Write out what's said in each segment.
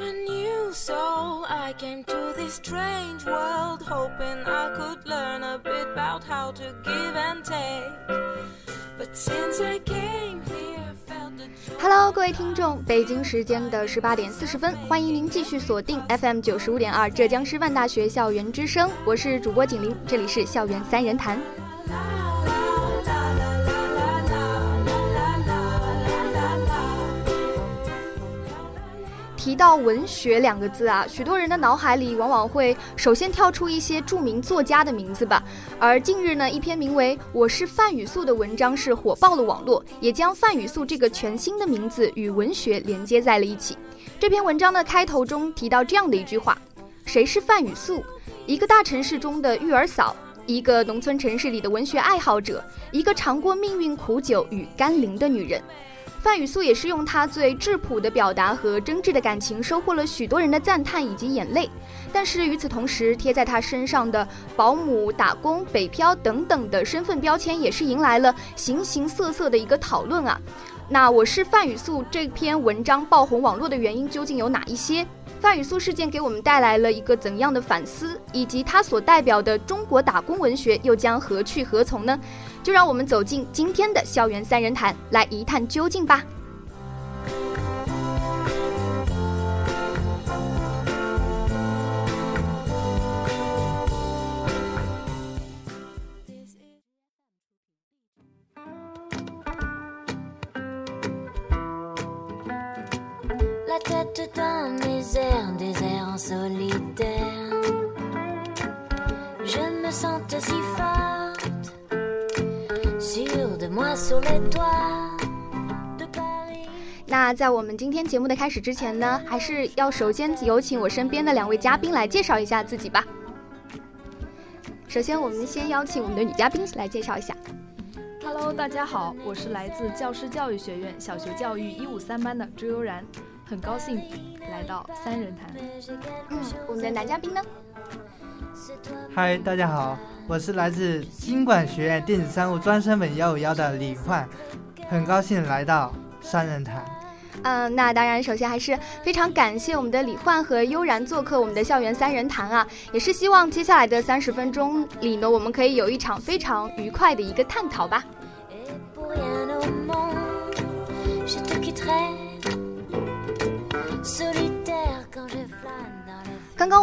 A new soul. I came to this strange world hoping i could learn a bit about how to give and take but since i came here felt the hello 各位听众北京时间的十八点四十分欢迎您继续锁定 fm 九十五点二浙江师范大学校园之声我是主播景玲这里是校园三人谈提到文学两个字啊，许多人的脑海里往往会首先跳出一些著名作家的名字吧。而近日呢，一篇名为《我是范雨素》的文章是火爆了网络，也将范雨素这个全新的名字与文学连接在了一起。这篇文章的开头中提到这样的一句话：谁是范雨素？一个大城市中的育儿嫂，一个农村城市里的文学爱好者，一个尝过命运苦酒与甘霖的女人。范雨素也是用她最质朴的表达和真挚的感情，收获了许多人的赞叹以及眼泪。但是与此同时，贴在她身上的保姆、打工、北漂等等的身份标签，也是迎来了形形色色的一个讨论啊。那我是范雨素这篇文章爆红网络的原因究竟有哪一些？范雨素事件给我们带来了一个怎样的反思？以及它所代表的中国打工文学又将何去何从呢？就让我们走进今天的校园三人谈，来一探究竟吧。那在我们今天节目的开始之前呢，还是要首先有请我身边的两位嘉宾来介绍一下自己吧。首先，我们先邀请我们的女嘉宾来介绍一下。Hello，大家好，我是来自教师教育学院小学教育一五三班的朱悠然，很高兴来到三人谈。嗯，我们的男嘉宾呢？嗨，大家好，我是来自经管学院电子商务专升本幺五幺的李焕，很高兴来到三人谈。嗯，那当然，首先还是非常感谢我们的李焕和悠然做客我们的校园三人谈啊，也是希望接下来的三十分钟里呢，我们可以有一场非常愉快的一个探讨吧。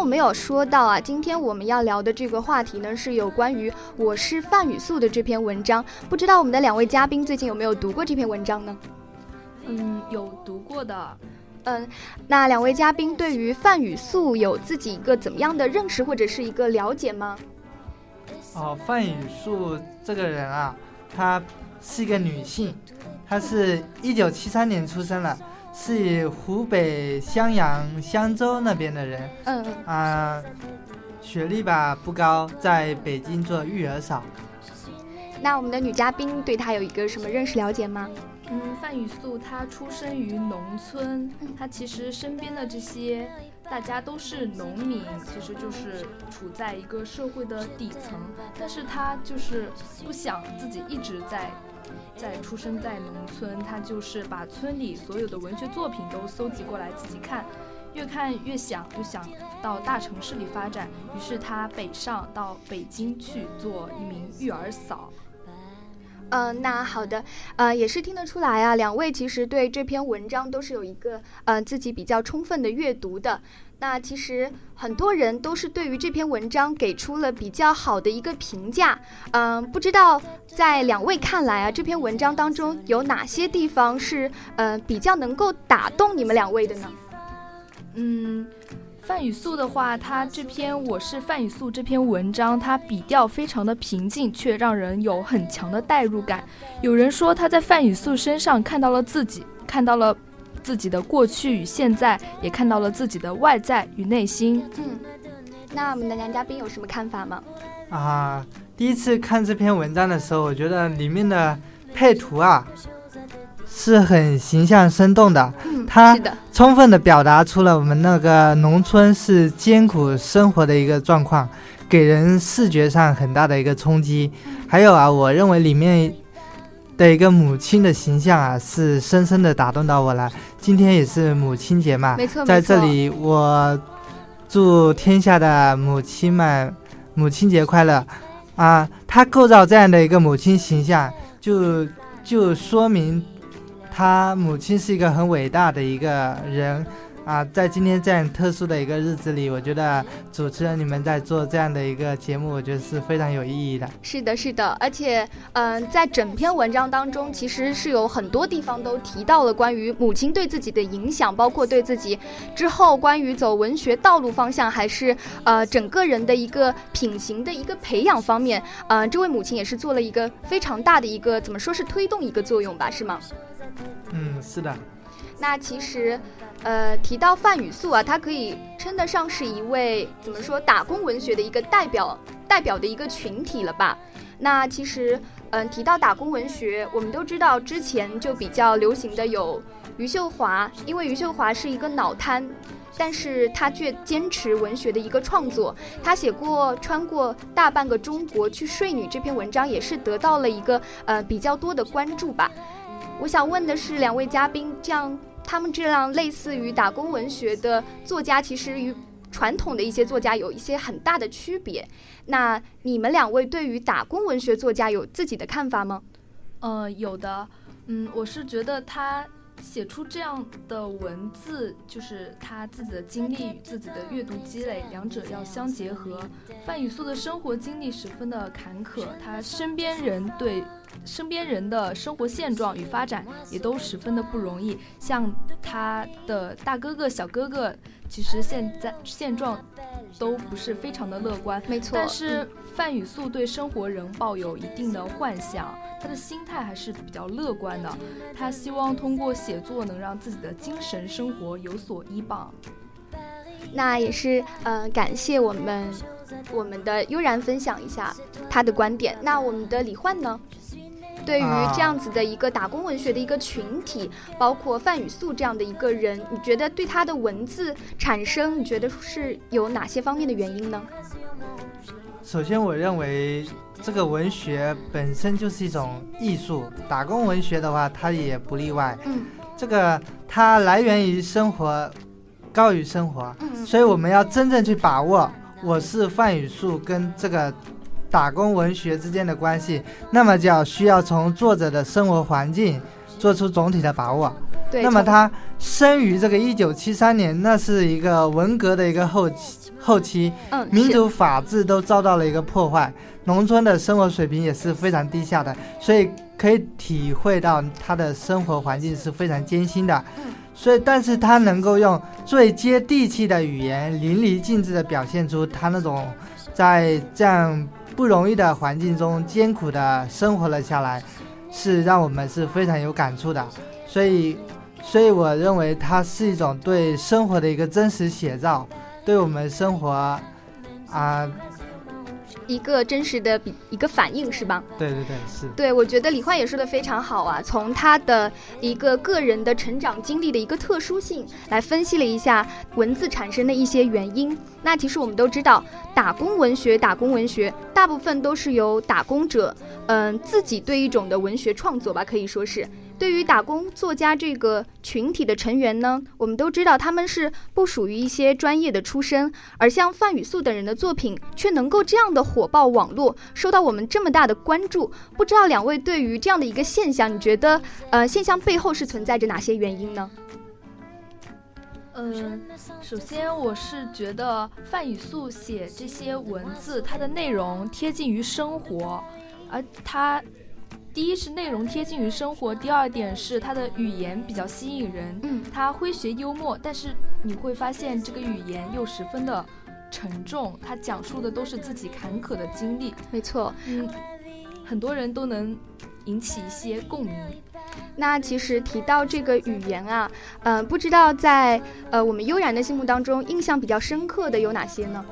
刚刚我们有说到啊，今天我们要聊的这个话题呢，是有关于我是范雨素的这篇文章。不知道我们的两位嘉宾最近有没有读过这篇文章呢？嗯，有读过的。嗯，那两位嘉宾对于范雨素有自己一个怎么样的认识或者是一个了解吗？哦，范雨素这个人啊，她是一个女性，她是一九七三年出生的。是湖北襄阳襄州那边的人，嗯啊，学历吧不高，在北京做育儿嫂。那我们的女嘉宾对她有一个什么认识了解吗？嗯，范雨素她出生于农村，她其实身边的这些大家都是农民，其实就是处在一个社会的底层，但是她就是不想自己一直在。在出生在农村，他就是把村里所有的文学作品都搜集过来自己看，越看越想，就想到大城市里发展，于是他北上到北京去做一名育儿嫂。嗯，那好的，呃，也是听得出来啊，两位其实对这篇文章都是有一个呃自己比较充分的阅读的。那其实很多人都是对于这篇文章给出了比较好的一个评价。嗯，不知道在两位看来啊，这篇文章当中有哪些地方是呃比较能够打动你们两位的呢？嗯。范雨素的话，他这篇《我是范雨素》这篇文章，他笔调非常的平静，却让人有很强的代入感。有人说他在范雨素身上看到了自己，看到了自己的过去与现在，也看到了自己的外在与内心。嗯，那我们的男嘉宾有什么看法吗？啊，第一次看这篇文章的时候，我觉得里面的配图啊。是很形象生动的，它充分的表达出了我们那个农村是艰苦生活的一个状况，给人视觉上很大的一个冲击。还有啊，我认为里面的一个母亲的形象啊，是深深的打动到我了。今天也是母亲节嘛，没错，在这里我祝天下的母亲们母亲节快乐啊！他构造这样的一个母亲形象，就就说明。他母亲是一个很伟大的一个人啊，在今天这样特殊的一个日子里，我觉得主持人你们在做这样的一个节目，我觉得是非常有意义的。是的，是的，而且，嗯，在整篇文章当中，其实是有很多地方都提到了关于母亲对自己的影响，包括对自己之后关于走文学道路方向，还是呃整个人的一个品行的一个培养方面，嗯，这位母亲也是做了一个非常大的一个怎么说是推动一个作用吧，是吗？嗯，是的。那其实，呃，提到范雨素啊，他可以称得上是一位怎么说打工文学的一个代表，代表的一个群体了吧？那其实，嗯，提到打工文学，我们都知道之前就比较流行的有余秀华，因为余秀华是一个脑瘫，但是他却坚持文学的一个创作。他写过《穿过大半个中国去睡女》这篇文章，也是得到了一个呃比较多的关注吧。我想问的是，两位嘉宾，这样他们这样类似于打工文学的作家，其实与传统的一些作家有一些很大的区别。那你们两位对于打工文学作家有自己的看法吗？呃，有的。嗯，我是觉得他写出这样的文字，就是他自己的经历与自己的阅读积累，两者要相结合。范雨素的生活经历十分的坎坷，他身边人对。身边人的生活现状与发展也都十分的不容易，像他的大哥哥、小哥哥，其实现在现状都不是非常的乐观。没错，但是范雨素对生活仍抱有一定的幻想，他的心态还是比较乐观的。他希望通过写作能让自己的精神生活有所依傍。那也是，呃，感谢我们我们的悠然分享一下他的观点。那我们的李焕呢？对于这样子的一个打工文学的一个群体，包括范雨素这样的一个人，你觉得对他的文字产生，你觉得是有哪些方面的原因呢？首先，我认为这个文学本身就是一种艺术，打工文学的话，它也不例外。嗯，这个它来源于生活，高于生活，所以我们要真正去把握。我是范雨素跟这个。打工文学之间的关系，那么就要需要从作者的生活环境做出总体的把握。对，那么他生于这个一九七三年，那是一个文革的一个后期，后期，嗯，民主法治都遭到了一个破坏，农村的生活水平也是非常低下的，所以可以体会到他的生活环境是非常艰辛的。嗯，所以，但是他能够用最接地气的语言，淋漓尽致地表现出他那种在这样。不容易的环境中艰苦的生活了下来，是让我们是非常有感触的。所以，所以我认为它是一种对生活的一个真实写照，对我们生活，啊。一个真实的比一个反应是吧？对对对，是。对，我觉得李焕也说的非常好啊，从他的一个个人的成长经历的一个特殊性来分析了一下文字产生的一些原因。那其实我们都知道，打工文学，打工文学大部分都是由打工者，嗯，自己对一种的文学创作吧，可以说是。对于打工作家这个群体的成员呢，我们都知道他们是不属于一些专业的出身，而像范雨素等人的作品却能够这样的火爆网络，受到我们这么大的关注。不知道两位对于这样的一个现象，你觉得呃现象背后是存在着哪些原因呢？嗯，首先我是觉得范雨素写这些文字，它的内容贴近于生活，而它第一是内容贴近于生活，第二点是它的语言比较吸引人。嗯，它诙谐幽默，但是你会发现这个语言又十分的沉重，它讲述的都是自己坎坷的经历。没错，嗯，很多人都能引起一些共鸣。那其实提到这个语言啊，嗯，不知道在呃我们悠然的心目当中，印象比较深刻的有哪些呢？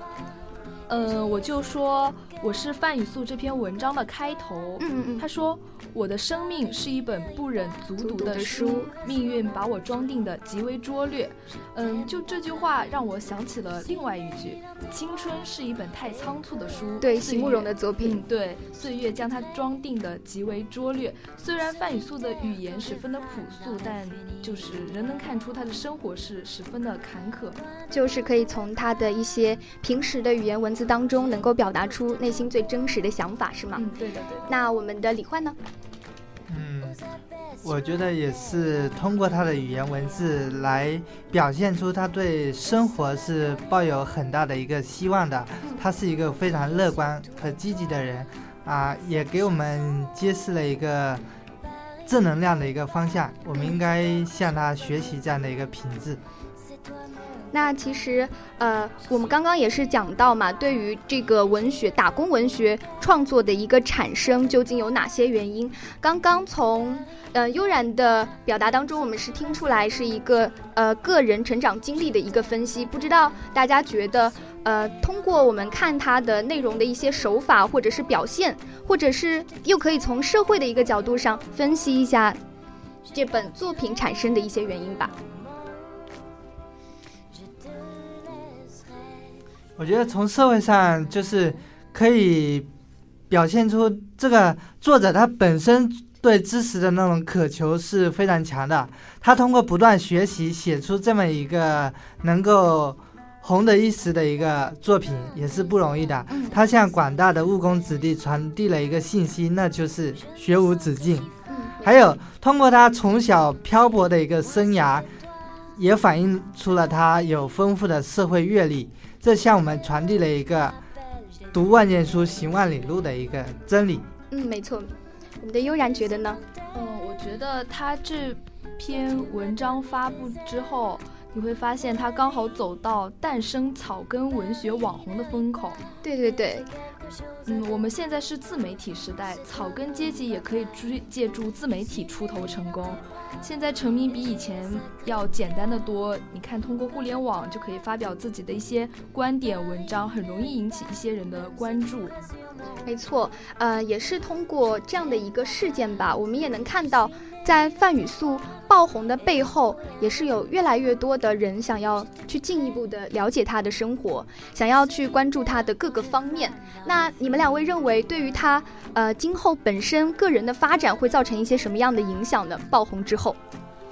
嗯，我就说我是范雨素这篇文章的开头。嗯嗯嗯，他说。我的生命是一本不忍卒读的书，命运把我装订的极为拙劣。嗯，就这句话让我想起了另外一句：青春是一本太仓促的书。对，席慕容的作品。对，岁月将它装订的极为拙劣。虽然范雨素的语言十分的朴素，但就是仍能看出他的生活是十分的坎坷。就是可以从他的一些平时的语言文字当中，能够表达出内心最真实的想法，是吗？嗯，对的对的。那我们的李焕呢？嗯，我觉得也是通过他的语言文字来表现出他对生活是抱有很大的一个希望的。他是一个非常乐观和积极的人，啊，也给我们揭示了一个正能量的一个方向。我们应该向他学习这样的一个品质。那其实，呃，我们刚刚也是讲到嘛，对于这个文学打工文学创作的一个产生，究竟有哪些原因？刚刚从呃悠然的表达当中，我们是听出来是一个呃个人成长经历的一个分析。不知道大家觉得，呃，通过我们看它的内容的一些手法，或者是表现，或者是又可以从社会的一个角度上分析一下这本作品产生的一些原因吧。我觉得从社会上就是可以表现出这个作者他本身对知识的那种渴求是非常强的。他通过不断学习写出这么一个能够红的一时的一个作品也是不容易的。他向广大的务工子弟传递了一个信息，那就是学无止境。还有通过他从小漂泊的一个生涯，也反映出了他有丰富的社会阅历。这向我们传递了一个“读万卷书，行万里路”的一个真理。嗯，没错。我们的悠然觉得呢？嗯，我觉得他这篇文章发布之后，你会发现他刚好走到诞生草根文学网红的风口。对对对。嗯，我们现在是自媒体时代，草根阶级也可以追借助自媒体出头成功。现在成名比以前要简单的多，你看通过互联网就可以发表自己的一些观点文章，很容易引起一些人的关注。没错，呃，也是通过这样的一个事件吧，我们也能看到。在范雨素爆红的背后，也是有越来越多的人想要去进一步的了解她的生活，想要去关注她的各个方面。那你们两位认为，对于她呃今后本身个人的发展会造成一些什么样的影响呢？爆红之后，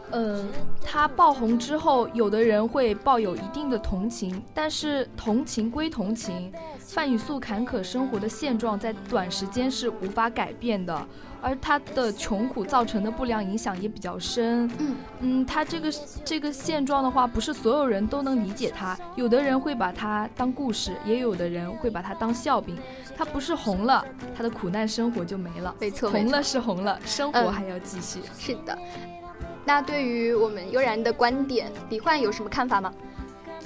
呃，她爆红之后，有的人会抱有一定的同情，但是同情归同情，范雨素坎坷生活的现状在短时间是无法改变的。而他的穷苦造成的不良影响也比较深。嗯嗯，他这个这个现状的话，不是所有人都能理解他。有的人会把他当故事，也有的人会把他当笑柄。他不是红了，他的苦难生活就没了。没错，红了是红了，生活还要继续。是的。那对于我们悠然的观点，李焕有什么看法吗？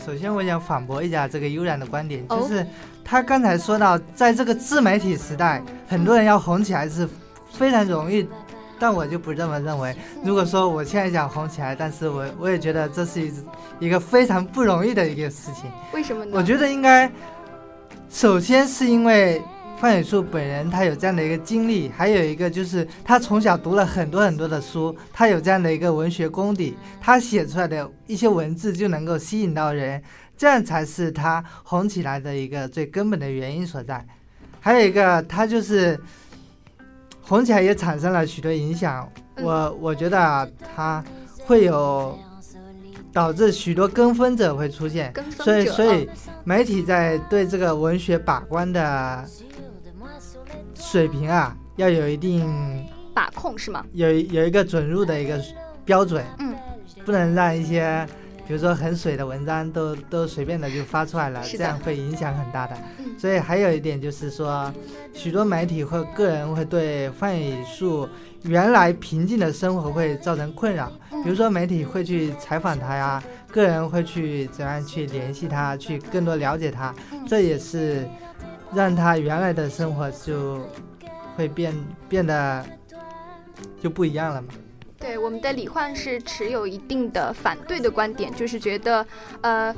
首先，我想反驳一下这个悠然的观点，就是他刚才说到，在这个自媒体时代，很多人要红起来是。非常容易，但我就不这么认为。如果说我现在想红起来，但是我我也觉得这是一一个非常不容易的一个事情。为什么呢？我觉得应该，首先是因为范雨素本人他有这样的一个经历，还有一个就是他从小读了很多很多的书，他有这样的一个文学功底，他写出来的一些文字就能够吸引到人，这样才是他红起来的一个最根本的原因所在。还有一个，他就是。红起来也产生了许多影响，我我觉得啊，它会有导致许多跟风者会出现，所以所以媒体在对这个文学把关的水平啊，要有一定把控是吗？有有一个准入的一个标准，嗯，不能让一些。比如说很水的文章都都随便的就发出来了，这样会影响很大的。所以还有一点就是说，许多媒体或个人会对范雨素原来平静的生活会造成困扰。比如说媒体会去采访他呀，个人会去怎样去联系他，去更多了解他，这也是让他原来的生活就会变变得就不一样了嘛。对，我们的李焕是持有一定的反对的观点，就是觉得，呃，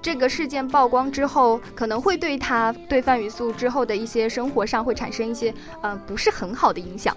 这个事件曝光之后，可能会对他对范雨素之后的一些生活上会产生一些，呃，不是很好的影响。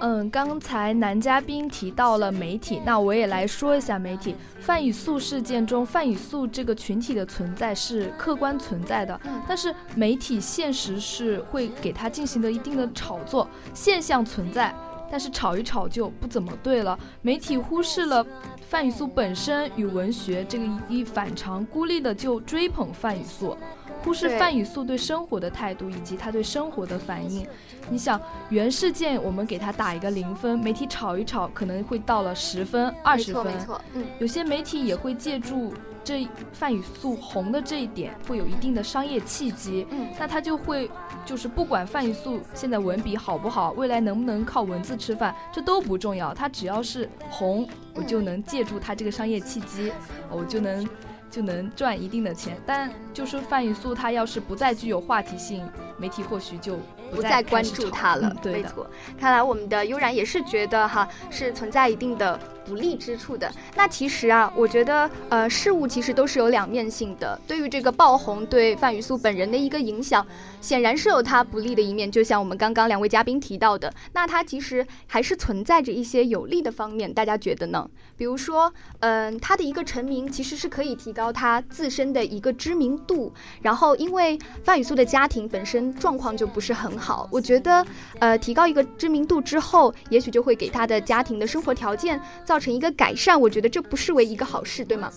嗯，刚才男嘉宾提到了媒体，那我也来说一下媒体。范雨素事件中，范雨素这个群体的存在是客观存在的，但是媒体现实是会给他进行的一定的炒作，现象存在。但是炒一炒就不怎么对了。媒体忽视了范雨素本身与文学这个一反常，孤立的就追捧范雨素，忽视范雨素对生活的态度以及他对生活的反应。你想原事件，我们给他打一个零分，媒体炒一炒可能会到了十分、二十分。没错，没错。嗯，有些媒体也会借助。这范雨素红的这一点会有一定的商业契机，嗯，那他就会就是不管范雨素现在文笔好不好，未来能不能靠文字吃饭，这都不重要，他只要是红，我就能借助他这个商业契机，我就能就能赚一定的钱。但就是范雨素他要是不再具有话题性，媒体或许就。不再关注他了，没错。看来我们的悠然也是觉得哈，是存在一定的不利之处的。那其实啊，我觉得呃，事物其实都是有两面性的。对于这个爆红对范雨素本人的一个影响，显然是有他不利的一面。就像我们刚刚两位嘉宾提到的，那他其实还是存在着一些有利的方面。大家觉得呢？比如说，嗯，他的一个成名其实是可以提高他自身的一个知名度。然后，因为范雨素的家庭本身状况就不是很。好，我觉得，呃，提高一个知名度之后，也许就会给他的家庭的生活条件成一个改善。我觉得这不失为一个好事，对吗？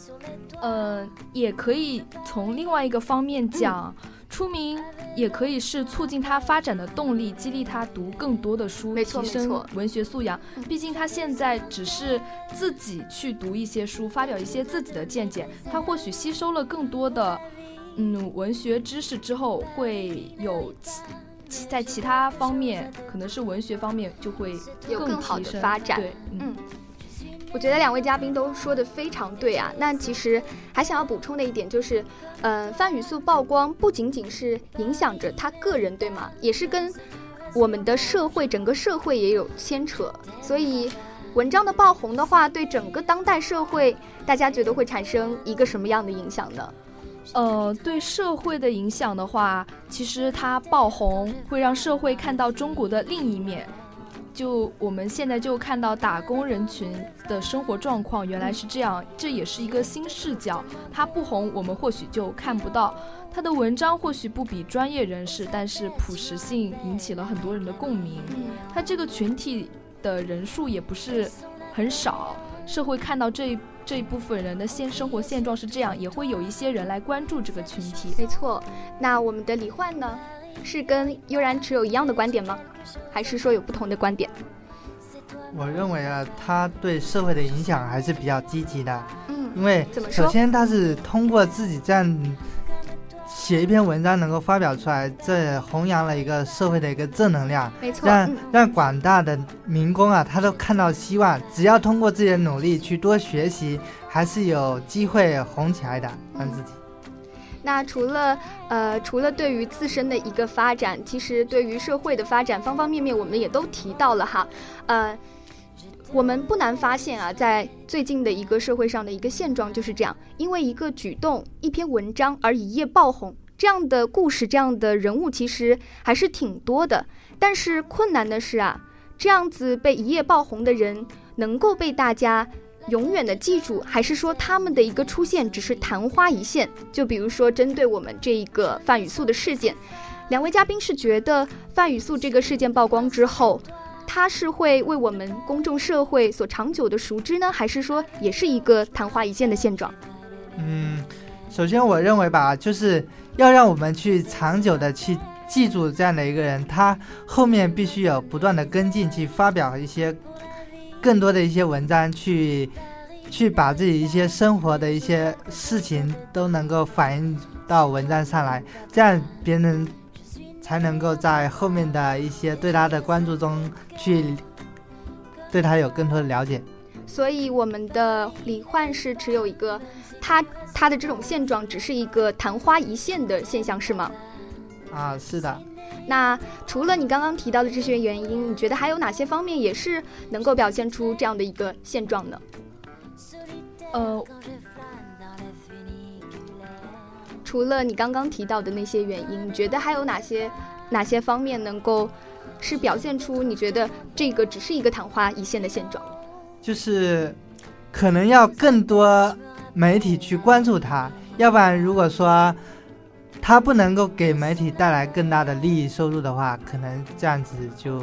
呃，也可以从另外一个方面讲，出名也可以是促进他发展的动力，激励他读更多的书，提升文学素养。毕竟他现在只是自己去读一些书，发表一些自己的见解，他或许吸收了更多的，嗯，文学知识之后会有。在其他方面，可能是文学方面就会有更好的发展。对，嗯，我觉得两位嘉宾都说的非常对啊。那其实还想要补充的一点就是，嗯，范雨素曝光不仅仅是影响着他个人，对吗？也是跟我们的社会，整个社会也有牵扯。所以，文章的爆红的话，对整个当代社会，大家觉得会产生一个什么样的影响呢？呃，对社会的影响的话，其实它爆红会让社会看到中国的另一面。就我们现在就看到打工人群的生活状况原来是这样，这也是一个新视角。他不红，我们或许就看不到。他的文章或许不比专业人士，但是朴实性引起了很多人的共鸣。他这个群体的人数也不是很少，社会看到这一。这一部分人的现生活现状是这样，也会有一些人来关注这个群体。没错，那我们的李焕呢，是跟悠然持有一样的观点吗？还是说有不同的观点？我认为啊，他对社会的影响还是比较积极的。嗯，因为首先他是通过自己这样。写一篇文章能够发表出来，这弘扬了一个社会的一个正能量，没错，让让广大的民工啊，他都看到希望，只要通过自己的努力去多学习，还是有机会红起来的，让自己。那除了呃，除了对于自身的一个发展，其实对于社会的发展方方面面，我们也都提到了哈，呃。我们不难发现啊，在最近的一个社会上的一个现状就是这样：因为一个举动、一篇文章而一夜爆红，这样的故事、这样的人物其实还是挺多的。但是困难的是啊，这样子被一夜爆红的人能够被大家永远的记住，还是说他们的一个出现只是昙花一现？就比如说针对我们这一个范雨素的事件，两位嘉宾是觉得范雨素这个事件曝光之后。它是会为我们公众社会所长久的熟知呢，还是说也是一个昙花一现的现状？嗯，首先我认为吧，就是要让我们去长久的去记住这样的一个人，他后面必须有不断的跟进，去发表一些更多的一些文章，去去把自己一些生活的一些事情都能够反映到文章上来，这样别人才能够在后面的一些对他的关注中去对他有更多的了解。所以我们的李焕是持有一个，他他的这种现状只是一个昙花一现的现象，是吗？啊，是的。那除了你刚刚提到的这些原因，你觉得还有哪些方面也是能够表现出这样的一个现状呢？呃，除了你刚刚提到的那些原因，你觉得还有哪些哪些方面能够是表现出你觉得这个只是一个昙花一现的现状？就是可能要更多媒体去关注它，要不然如果说它不能够给媒体带来更大的利益收入的话，可能这样子就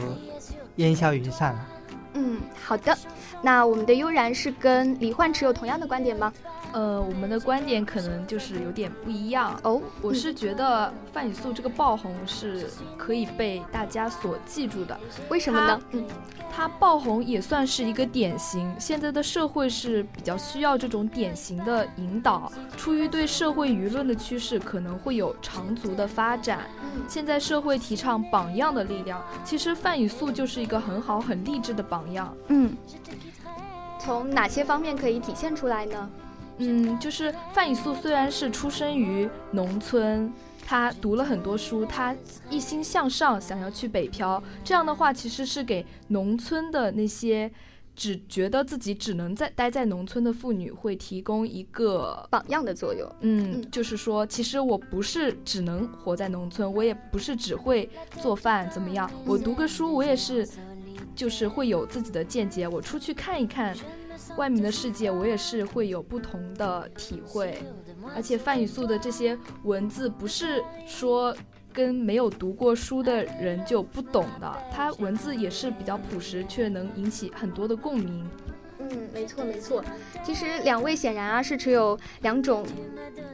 烟消云散了。嗯，好的。那我们的悠然是跟李焕持有同样的观点吗？呃，我们的观点可能就是有点不一样哦。我是觉得范雨素这个爆红是可以被大家所记住的，为什么呢？嗯。他爆红也算是一个典型。现在的社会是比较需要这种典型的引导。出于对社会舆论的趋势，可能会有长足的发展。现在社会提倡榜样的力量，其实范雨素就是一个很好、很励志的榜样。嗯，从哪些方面可以体现出来呢？嗯，就是范雨素虽然是出生于农村。他读了很多书，他一心向上，想要去北漂。这样的话，其实是给农村的那些只觉得自己只能在待在农村的妇女，会提供一个榜样的作用。嗯，就是说，其实我不是只能活在农村，我也不是只会做饭怎么样。我读个书，我也是，就是会有自己的见解。我出去看一看。外面的世界，我也是会有不同的体会，而且范雨素的这些文字不是说跟没有读过书的人就不懂的，他文字也是比较朴实，却能引起很多的共鸣。嗯，没错没错。其实两位显然啊是持有两种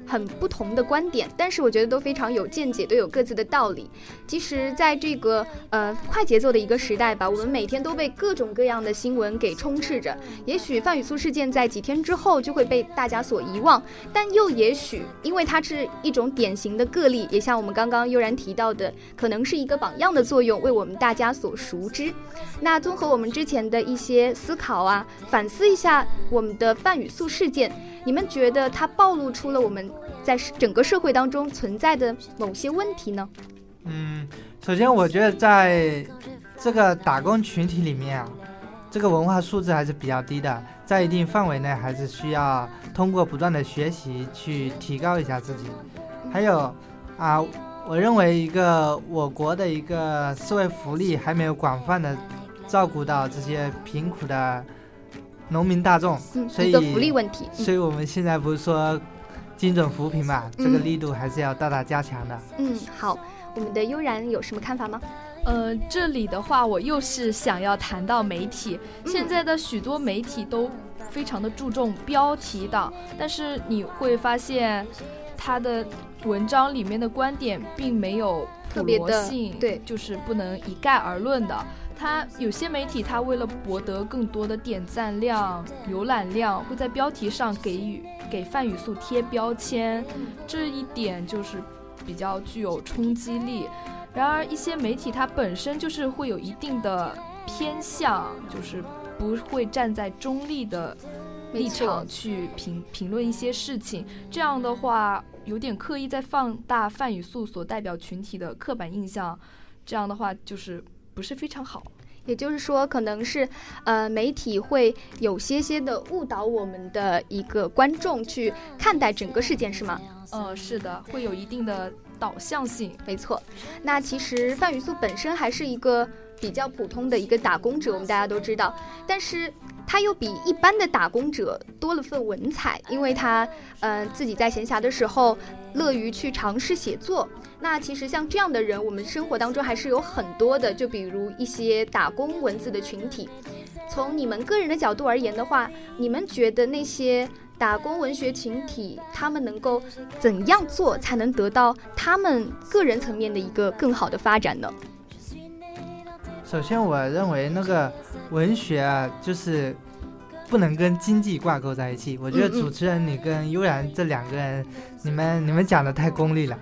很不同的观点，但是我觉得都非常有见解，都有各自的道理。其实，在这个呃快节奏的一个时代吧，我们每天都被各种各样的新闻给充斥着。也许范雨素事件在几天之后就会被大家所遗忘，但又也许因为它是一种典型的个例，也像我们刚刚悠然提到的，可能是一个榜样的作用，为我们大家所熟知。那综合我们之前的一些思考啊，反思一下我们的范雨素事件，你们觉得它暴露出了我们在整个社会当中存在的某些问题呢？嗯，首先我觉得在这个打工群体里面啊，这个文化素质还是比较低的，在一定范围内还是需要通过不断的学习去提高一下自己。还有啊，我认为一个我国的一个社会福利还没有广泛的。照顾到这些贫苦的农民大众，所以福利问题，所以我们现在不是说精准扶贫嘛，这个力度还是要大大加强的。嗯，好，我们的悠然有什么看法吗？呃，这里的话，我又是想要谈到媒体，现在的许多媒体都非常的注重标题党，但是你会发现他的文章里面的观点并没有特别的性，对，就是不能一概而论的。他有些媒体，他为了博得更多的点赞量、浏览量，会在标题上给予给范语素贴标签，这一点就是比较具有冲击力。然而，一些媒体它本身就是会有一定的偏向，就是不会站在中立的立场去评评论一些事情。这样的话，有点刻意在放大范语素所代表群体的刻板印象。这样的话，就是。不是非常好，也就是说，可能是，呃，媒体会有些些的误导我们的一个观众去看待整个事件，是吗？呃，是的，会有一定的导向性。没错，那其实范雨素本身还是一个比较普通的一个打工者，我们大家都知道，但是他又比一般的打工者多了份文采，因为他嗯、呃自己在闲暇的时候乐于去尝试写作。那其实像这样的人，我们生活当中还是有很多的，就比如一些打工文字的群体。从你们个人的角度而言的话，你们觉得那些打工文学群体，他们能够怎样做才能得到他们个人层面的一个更好的发展呢？首先，我认为那个文学啊，就是不能跟经济挂钩在一起。我觉得主持人你跟悠然这两个人，你们你们讲的太功利了，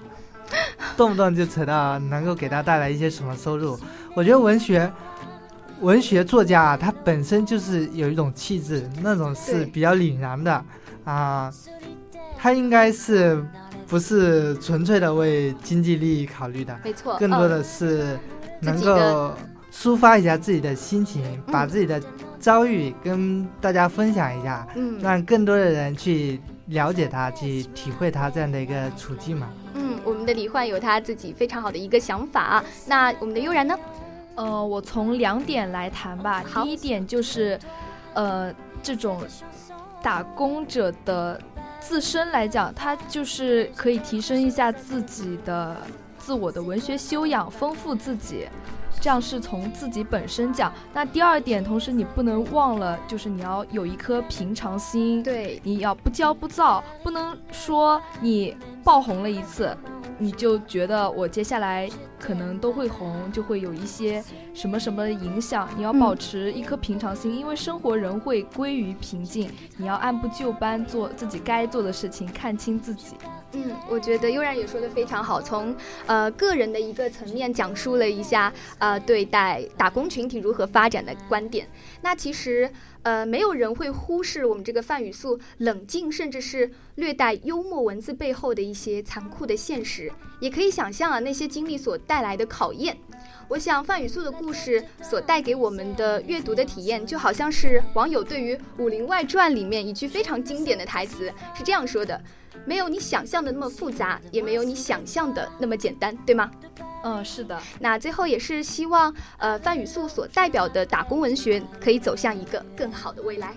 动不动就扯到能够给他带来一些什么收入。我觉得文学，文学作家啊，他本身就是有一种气质，那种是比较凛然的啊，他应该是不是纯粹的为经济利益考虑的？没错，嗯更多的是能够抒发一下自己的心情，嗯把自己的遭遇跟大家分享一下，嗯让更多的人去了解他，去体会他这样的一个处境嘛。嗯，我们的李焕有他自己非常好的一个想法啊。那我们的悠然呢？呃，我从两点来谈吧。第一点就是，呃，这种打工者的自身来讲，他就是可以提升一下自己的自我的文学修养，丰富自己。这样是从自己本身讲。那第二点，同时你不能忘了，就是你要有一颗平常心。对，你要不骄不躁，不能说你爆红了一次，你就觉得我接下来可能都会红，就会有一些什么什么影响。你要保持一颗平常心，因为生活人会归于平静，你要按部就班做自己该做的事情，看清自己。嗯，我觉得悠然也说的非常好，从呃个人的一个层面讲述了一下呃对待打工群体如何发展的观点。那其实呃没有人会忽视我们这个范语素冷静甚至是略带幽默文字背后的一些残酷的现实，也可以想象啊那些经历所带来的考验。我想范雨素的故事所带给我们的阅读的体验，就好像是网友对于《武林外传》里面一句非常经典的台词是这样说的。没有你想象的那么复杂，也没有你想象的那么简单，对吗？嗯，是的。那最后也是希望，呃，范雨素所代表的打工文学可以走向一个更好的未来。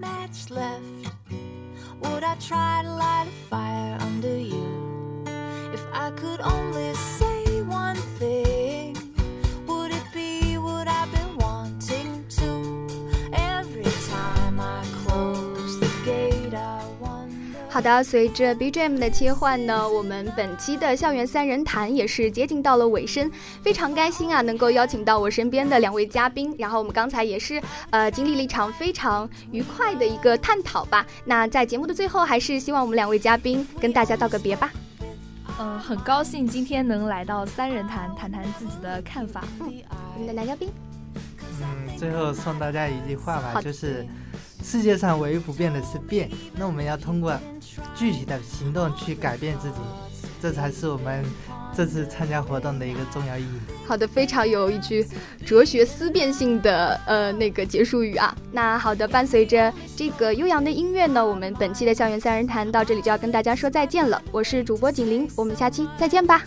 Match left. Would I try to light a fire under you? If I could only say 好的，随着 BGM 的切换呢，我们本期的校园三人谈也是接近到了尾声，非常开心啊，能够邀请到我身边的两位嘉宾，然后我们刚才也是呃经历了一场非常愉快的一个探讨吧。那在节目的最后，还是希望我们两位嘉宾跟大家道个别吧。嗯，很高兴今天能来到三人谈，谈谈自己的看法。我们的男嘉宾，嗯，最后送大家一句话吧，就是世界上唯一不变的是变，那我们要通过具体的行动去改变自己，这才是我们这次参加活动的一个重要意义。好的，非常有一句哲学思辨性的呃那个结束语啊。那好的，伴随着这个悠扬的音乐呢，我们本期的校园三人谈到这里就要跟大家说再见了。我是主播景林，我们下期再见吧。